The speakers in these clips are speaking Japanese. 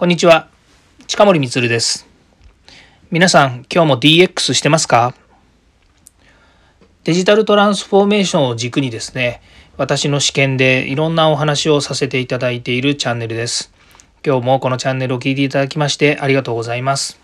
こんにちは。近森光です。皆さん、今日も DX してますか？デジタルトランスフォーメーションを軸にですね、私の試験でいろんなお話をさせていただいているチャンネルです。今日もこのチャンネルを聞いていただきましてありがとうございます。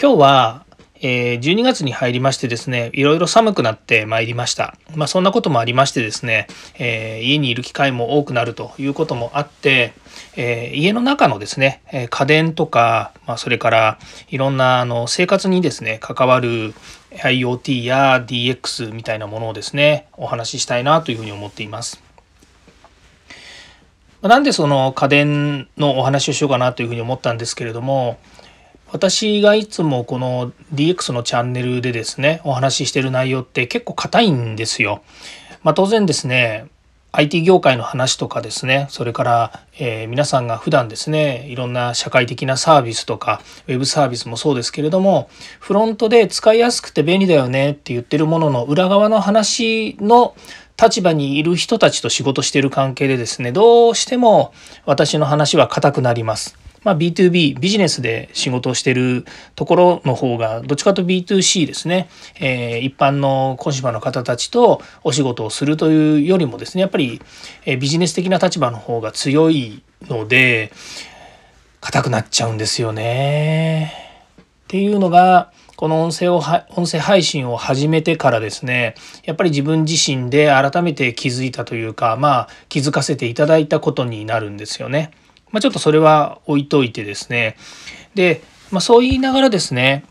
今日はえー、12月に入りましてですね、いろいろ寒くなってまいりました。まあそんなこともありましてですね、えー、家にいる機会も多くなるということもあって、えー、家の中のですね、家電とか、まあ、それからいろんなあの生活にですね、関わる IoT や DX みたいなものをですね、お話ししたいなというふうに思っています。なんでその家電のお話をしようかなというふうに思ったんですけれども、私がいつもこの DX のチャンネルでですねお話ししてる内容って結構硬いんですよ。まあ、当然ですね IT 業界の話とかですねそれから、えー、皆さんが普段ですねいろんな社会的なサービスとかウェブサービスもそうですけれどもフロントで使いやすくて便利だよねって言ってるものの裏側の話の立場にいる人たちと仕事してる関係でですねどうしても私の話は硬くなります。まあ、B2B ビジネスで仕事をしてるところの方がどっちかと B2C ですね、えー、一般の小島の方たちとお仕事をするというよりもですねやっぱりビジネス的な立場の方が強いので硬くなっちゃうんですよね。っていうのがこの音声を音声配信を始めてからですねやっぱり自分自身で改めて気づいたというかまあ気づかせていただいたことになるんですよね。まあ、ちょっとそれは置いといてですね。で、まあ、そう言いながらですね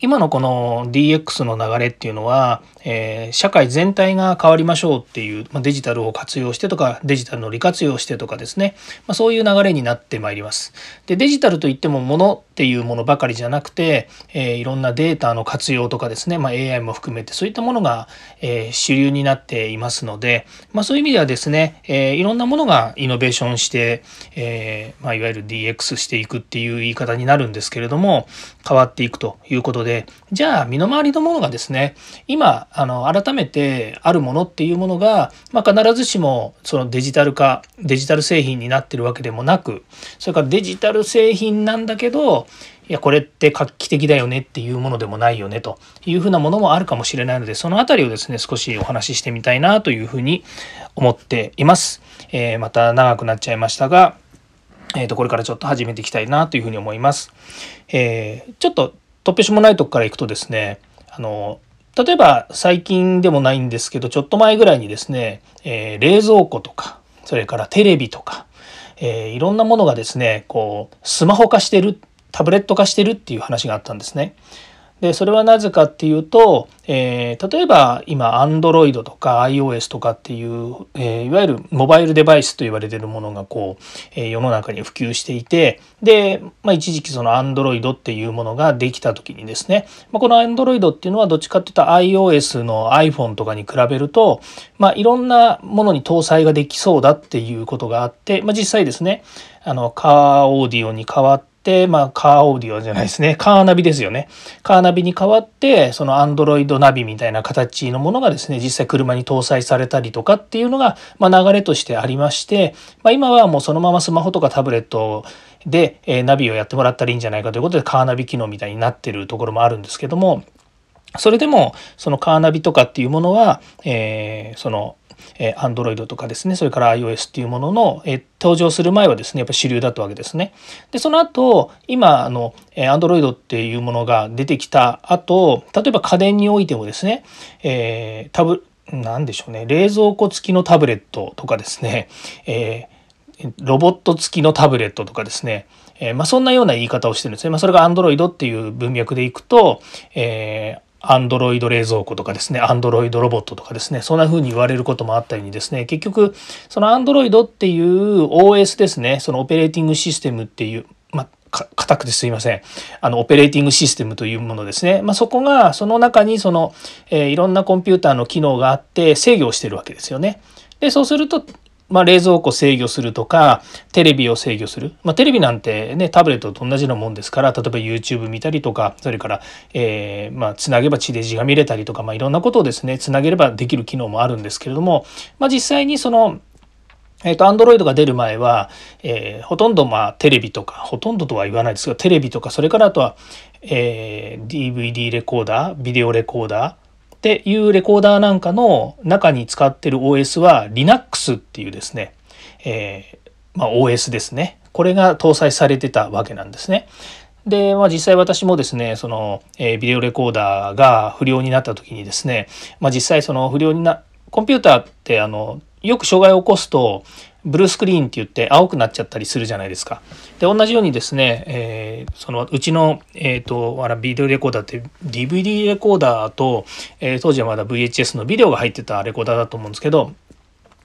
今のこの DX の流れっていうのは、えー、社会全体が変わりましょうっていう、まあ、デジタルを活用してとかデジタルの利活用してとかですね、まあ、そういう流れになってまいります。でデジタルといってもものっていうものばかりじゃなくて、えー、いろんなデータの活用とかですね、まあ、AI も含めてそういったものが、えー、主流になっていますので、まあ、そういう意味ではですね、えいろんなものがイノベーションして、えまあ、いわゆる DX していくっていう言い方になるんですけれども変わっていくということでじゃあ身の回りのものがですね今あの改めてあるものっていうものが、まあ、必ずしもそのデジタル化デジタル製品になってるわけでもなくそれからデジタル製品なんだけどいやこれって画期的だよねっていうものでもないよねというふうなものもあるかもしれないのでその辺りをですね少しお話ししてみたいなというふうに思っています。えー、また長くなっちゃいましたがえー、とこれからちょっと始めていきたいなというふうに思います。えー、ちょっと突拍子もないとこからいくとですねあの例えば最近でもないんですけどちょっと前ぐらいにですね、えー、冷蔵庫とかそれからテレビとか、えー、いろんなものがですねこうスマホ化してるタブレット化してるっていう話があったんですね。でそれはなぜかっていうと、えー、例えば今 Android とか iOS とかっていう、えー、いわゆるモバイルデバイスと言われてるものがこう、えー、世の中に普及していてで、まあ、一時期その Android っていうものができた時にですね、まあ、この Android っていうのはどっちかっていうと iOS の iPhone とかに比べると、まあ、いろんなものに搭載ができそうだっていうことがあって、まあ、実際ですねあのカーオーディオに代わって、まあ、カーオーディオじゃないですね。カーナビですよね。カーナビに代わって、そのアンドロイドナビみたいな形のものがですね、実際車に搭載されたりとかっていうのが、まあ、流れとしてありまして、まあ、今はもうそのままスマホとかタブレットで、え、ナビをやってもらったらいいんじゃないかということで、カーナビ機能みたいになってるところもあるんですけども、それでも、そのカーナビとかっていうものは、えー、その、えー、Android とかですねそれから iOS っていうものの、えー、登場する前はですねやっぱ主流だったわけですね。でその後今あの、え、Android っていうものが出てきた後例えば家電においてもですね、えー、タブなんでしょうね冷蔵庫付きのタブレットとかですね、えー、ロボット付きのタブレットとかですねえー、まあ、そんなような言い方をしてるんですね。まあ、それが Android っていう文脈でいくと、えアンドロイド冷蔵庫とかですね、アンドロイドロボットとかですね、そんな風に言われることもあったようにですね、結局、そのアンドロイドっていう OS ですね、そのオペレーティングシステムっていう、まあ、硬くてすいません。あの、オペレーティングシステムというものですね。まあ、そこが、その中にその、えー、いろんなコンピューターの機能があって制御をしてるわけですよね。で、そうすると、まあ、冷蔵庫制御するとかテレビを制御する、まあ、テレビなんてねタブレットと同じようなもんですから例えば YouTube 見たりとかそれから、えー、まあ、つなげば地デジが見れたりとか、まあ、いろんなことをですねつなげればできる機能もあるんですけれども、まあ、実際にそのえっ、と、Android が出る前は、えー、ほとんどまあテレビとか、ほとんどとは言わないですが、テレビとか、それからあとは、えー、DVD レコーダー、ビデオレコーダーっていうレコーダーなんかの中に使ってる OS は Linux っていうですね、えー、まあ、OS ですね。これが搭載されてたわけなんですね。で、まあ、実際私もですねその、えー、ビデオレコーダーが不良になった時にですね、まあ、実際その不良になコンピューターってあのよく障害を起こすとブルースクリーンって言って青くなっちゃったりするじゃないですか。で同じようにですね、えー、そのうちの、えーと、あらビデオレコーダーって DVD レコーダーと、えー、当時はまだ VHS のビデオが入ってたレコーダーだと思うんですけど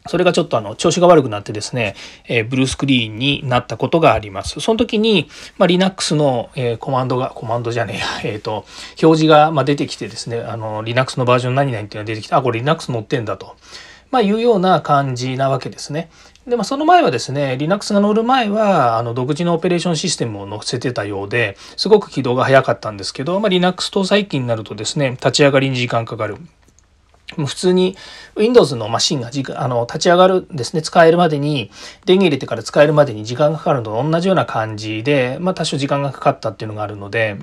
それがちょっとあの調子が悪くなってですね、えー、ブルースクリーンになったことがあります。その時に、まあ、Linux の、えー、コマンドが、コマンドじゃねえや、えっ、ー、と、表示が、まあ、出てきてですね、あの、Linux のバージョン何々っていうのが出てきて、あ、これ Linux 載ってんだと。まあ、いうような感じなわけですね。で、まあ、その前はですね、Linux が乗る前は、あの、独自のオペレーションシステムを載せてたようで、すごく起動が早かったんですけど、まあ、Linux 搭載機になるとですね、立ち上がりに時間かかる。普通に Windows のマシンがじあの立ち上がるんですね使えるまでに電源入れてから使えるまでに時間がかかるのと同じような感じで、まあ、多少時間がかかったっていうのがあるので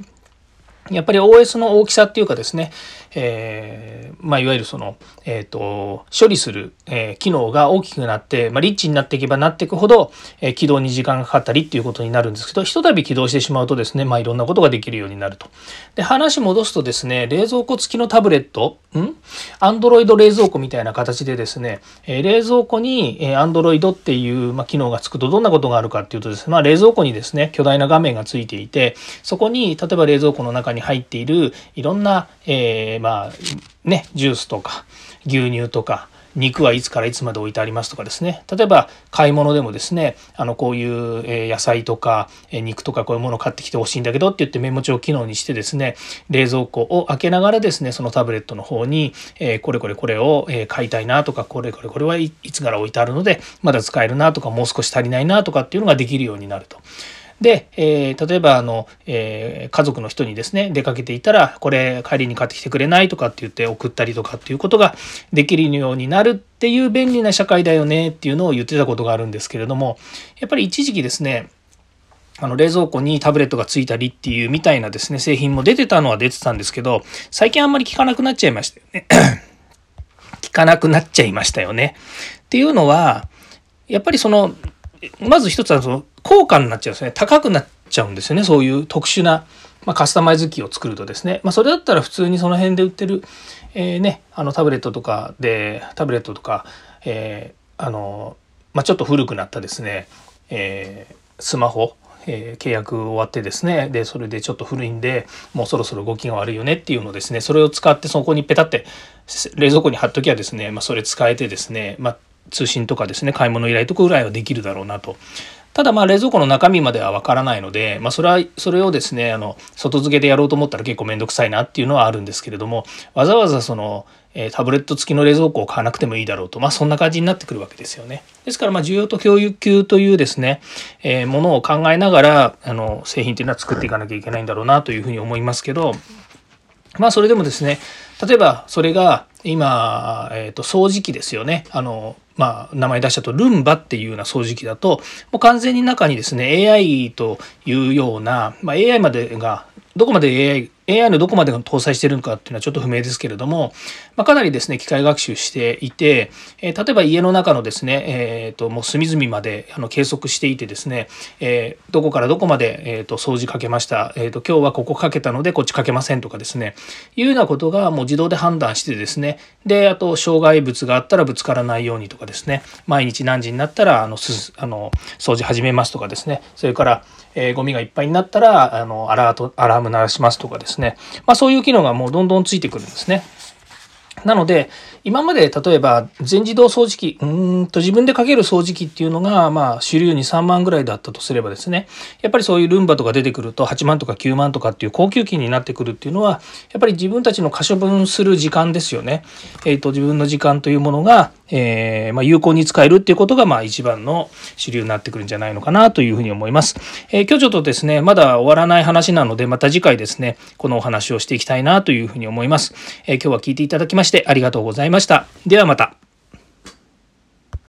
やっぱり OS の大きさっていうかですね、えー、まあ、いわゆるその、えっ、ー、と、処理する、えー、機能が大きくなって、まあ、リッチになっていけばなっていくほど、え起動に時間がかかったりっていうことになるんですけど、ひとたび起動してしまうとですね、まあ、いろんなことができるようになると。で、話戻すとですね、冷蔵庫付きのタブレット、ん ?Android 冷蔵庫みたいな形でですね、え冷蔵庫に、え Android っていう、まあ、機能がつくとどんなことがあるかっていうとですね、まあ、冷蔵庫にですね、巨大な画面がついていて、そこに、例えば冷蔵庫の中に入っているいろんな、えー、まあ、ね、ジュースとか牛乳とか肉はいつからいつまで置いてありますとかですね例えば買い物でもですねあのこういう野菜とか肉とかこういうものを買ってきてほしいんだけどって言ってメモ帳機能にしてですね冷蔵庫を開けながらですねそのタブレットの方に、えこれこれこれを買いたいなとかこれこれこれはいつから置いてあるのでまだ使えるなとかもう少し足りないなとかっていうのができるようになると。で、えー、例えばあの、えー、家族の人にですね出かけていたらこれ帰りに買ってきてくれないとかって言って送ったりとかっていうことができるようになるっていう便利な社会だよねっていうのを言ってたことがあるんですけれどもやっぱり一時期ですねあの冷蔵庫にタブレットがついたりっていうみたいなですね製品も出てたのは出てたんですけど最近あんまり聞かなくなっちゃいましたよね。聞かなくなっちゃいましたよね。っていうのはやっぱりそのまず一つはその高価になっちゃうんですね。高くなっちゃうんですよね。そういう特殊な、まあ、カスタマイズ機を作るとですね。まあ、それだったら普通にその辺で売ってる、えー、ね、あのタブレットとかで、タブレットとか、えー、あの、まあ、ちょっと古くなったですね、えー、スマホ、えー、契約終わってですねでそれでちょっと古いんでもうそろそろ動きが悪いよねっていうのをですねそれを使ってそこにペタって冷蔵庫に貼っときゃですね、まあ、それ使えてですね、まあ、通信とかですね買い物依頼とかぐらいはできるだろうなと。ただまあ冷蔵庫の中身まではわからないので、まあ、それはそれをですねあの外付けでやろうと思ったら結構面倒くさいなっていうのはあるんですけれどもわざわざその、えタブレット付きの冷蔵庫を買わなくてもいいだろうと、まあ、そんな感じになってくるわけですよね。ですからまあ需要と供給というですね、えー、ものを考えながらあの製品っていうのは作っていかなきゃいけないんだろうなというふうに思いますけどまあそれでもですね例えばそれが今、えー、と掃除機ですよね。あのまあ、名前出したとルンバっていうような掃除機だともう完全に中にですね AI というような、まあ、AI までがどこまで AI AI のどこまでが搭載してるのかっていうのはちょっと不明ですけれども、まあ、かなりですね機械学習していて、えー、例えば家の中のですね、えー、ともう隅々まであの計測していてですね、えー、どこからどこまで、えー、と掃除かけました、えー、と今日はここかけたのでこっちかけませんとかですねいうようなことがもう自動で判断してですね。であと障害物があったらぶつからないようにとかですね。毎日何時になったらあのすあの掃除始めますとかですね。それから、えー、ゴミがいっぱいになったらあのアラートアラーム鳴らしますとかですね、まあ、そういう機能がもうどんどんついてくるんですね。なので、今まで例えば全自動掃除機、うんと自分でかける掃除機っていうのが、まあ主流に3万ぐらいだったとすればですね、やっぱりそういうルンバとか出てくると8万とか9万とかっていう高級機になってくるっていうのは、やっぱり自分たちの可処分する時間ですよね。えっ、ー、と、自分の時間というものが、えー、まあ、有効に使えるっていうことが、まあ一番の主流になってくるんじゃないのかなというふうに思います。えー、今日ちょっとですね、まだ終わらない話なので、また次回ですね、このお話をしていきたいなというふうに思います。え今日は聞いていただきましてありがとうございました。ではまた。